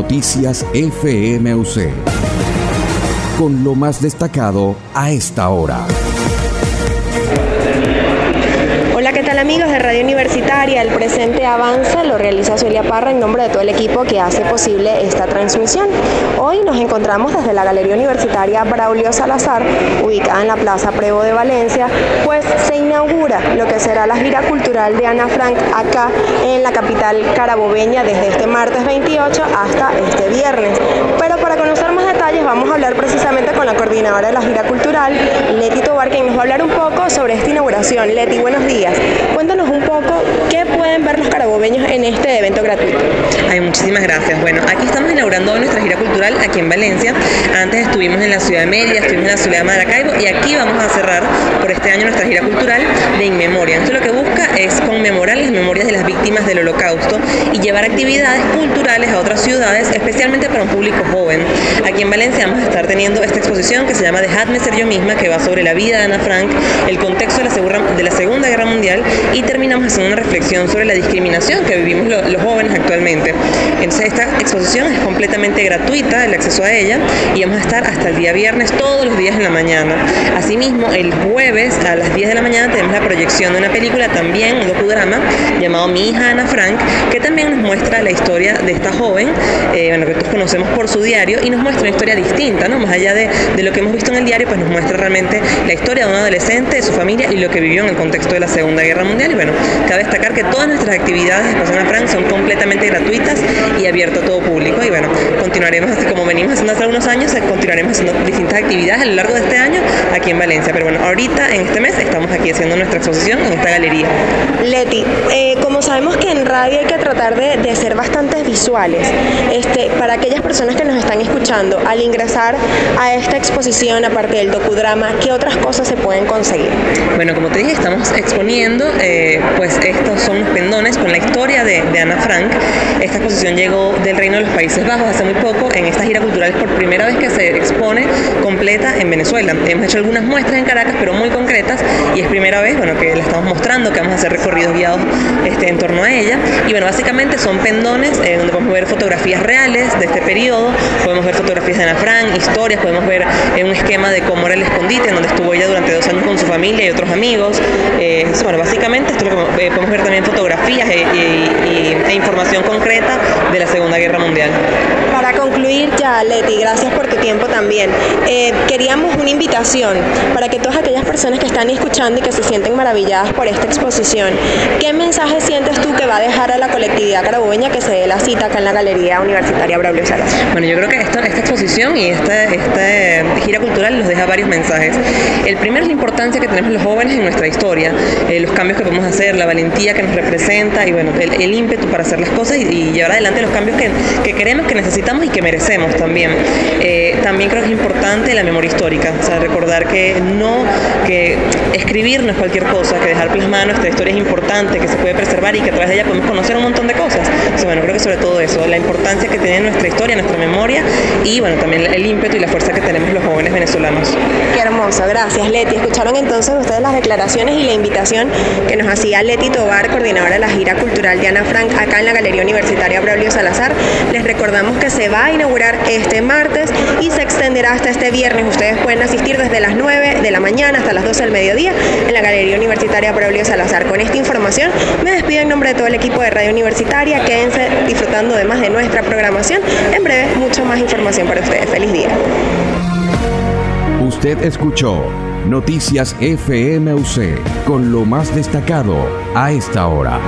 Noticias FMUC. Con lo más destacado a esta hora. ¿Qué tal amigos de Radio Universitaria? El presente avanza lo realiza Celia Parra en nombre de todo el equipo que hace posible esta transmisión. Hoy nos encontramos desde la Galería Universitaria Braulio Salazar, ubicada en la Plaza Prevo de Valencia, pues se inaugura lo que será la gira cultural de Ana Frank acá en la capital carabobeña desde este martes 28 hasta este viernes para conocer más detalles vamos a hablar precisamente con la coordinadora de la gira cultural, Leti Tobar, quien nos va a hablar un poco sobre esta inauguración. Leti, buenos días. Cuéntanos un poco pueden ver los carabobeños en este evento gratuito. Ay, muchísimas gracias. Bueno, aquí estamos inaugurando nuestra gira cultural aquí en Valencia. Antes estuvimos en la ciudad de Mérida, estuvimos en la ciudad de Maracaibo y aquí vamos a cerrar por este año nuestra gira cultural de Inmemoria. Esto lo que busca es conmemorar las memorias de las víctimas del holocausto y llevar actividades culturales a otras ciudades, especialmente para un público joven. Aquí en Valencia vamos a estar teniendo esta exposición que se llama Dejadme ser yo misma, que va sobre la vida de Ana Frank, el contexto de la, de la Segunda Guerra Mundial y terminamos haciendo una reflexión sobre la discriminación que vivimos los jóvenes actualmente. Entonces esta exposición es completamente gratuita, el acceso a ella, y vamos a estar hasta el día viernes todos los días en la mañana. Asimismo, el jueves a las 10 de la mañana tenemos la proyección de una película también, un docudrama, llamado Mi hija Ana Frank, que también nos muestra la historia de esta joven, eh, bueno, que todos conocemos por su diario, y nos muestra una historia distinta, ¿no? Más allá de, de lo que hemos visto en el diario, pues nos muestra realmente la historia de un adolescente, de su familia y lo que vivió en el contexto de la Segunda Guerra Mundial. Y bueno, cabe destacar que todas nuestras actividades de Persona Frank son completamente gratuitas y abiertas a todo público. Y bueno, continuaremos, así como venimos haciendo hace algunos años, eh, continuaremos haciendo distintas actividades a lo largo de este año aquí en Valencia. Pero bueno, ahorita, en este mes, estamos aquí haciendo nuestra exposición en esta galería. Leti, eh, como sabemos que en radio hay que tratar de, de ser bastante visuales, este, para aquellas personas que nos están escuchando, al ingresar a esta exposición, aparte del docudrama, ¿qué otras cosas se pueden conseguir? Bueno, como te dije, estamos exponiendo eh, pues estos son pendones con la historia de, Ana Frank. Esta exposición llegó del Reino de los Países Bajos hace muy poco. En esta gira cultural por primera vez que se expone completa en Venezuela. Hemos hecho algunas muestras en Caracas, pero muy concretas, y es primera vez bueno, que la estamos mostrando, que vamos a hacer recorridos guiados este, en torno a ella. Y bueno, básicamente son pendones eh, donde podemos ver fotografías reales de este periodo, podemos ver fotografías de Ana Frank, historias, podemos ver eh, un esquema de cómo era el escondite, en donde estuvo ella durante dos años con su familia y otros amigos. Bueno, básicamente esto lo que eh, podemos ver también fotografías e, e, información concreta de la Segunda Guerra Mundial. Para concluir ya, Leti, gracias por tu tiempo también. Eh, queríamos una invitación para que todas aquellas personas que están escuchando y que se sienten maravilladas por esta exposición, ¿qué mensaje sientes tú que va a dejar a la colectividad carabueña que se dé la cita acá en la Galería Universitaria Braulio Salas? Bueno, yo creo que esta, esta exposición y esta, esta gira cultural nos deja varios mensajes. El primero es la importancia que tenemos los jóvenes en nuestra historia. Eh, los cambios que podemos hacer, la valentía que nos representa y bueno, el, ímpetu para hacer las cosas y, llevar adelante los cambios que, que, queremos, que necesitamos y que merecemos también. Eh, también creo que es importante la memoria histórica, o sea, recordar que no, que escribir no es cualquier cosa, que dejar plasmada nuestra historia es importante, que se puede preservar y que a través de ella podemos conocer un montón de cosas. bueno, creo que sobre todo eso, la importancia que tiene nuestra historia, nuestra memoria y bueno, también el ímpetu y la fuerza que tenemos los jóvenes venezolanos. Qué hermoso, gracias Leti. Escucharon entonces ustedes las declaraciones y la invitación que nos hacía Leti Tobar, coordinadora de la gira cultural de Ana Frank, acá en la Galería Universitaria Braulio Salazar. Les recordamos que se va a inaugurar este martes y se extenderá hasta este viernes. Ustedes pueden asistir desde las 9 de la mañana hasta las 12 del mediodía en la Galería Universitaria Braulio Salazar. Con esta información me despido en nombre de todo el equipo de Radio Universitaria. Quédense disfrutando además de nuestra programación. En breve, mucho más información para ustedes. Feliz día. Usted escuchó Noticias FMUC con lo más destacado a esta hora.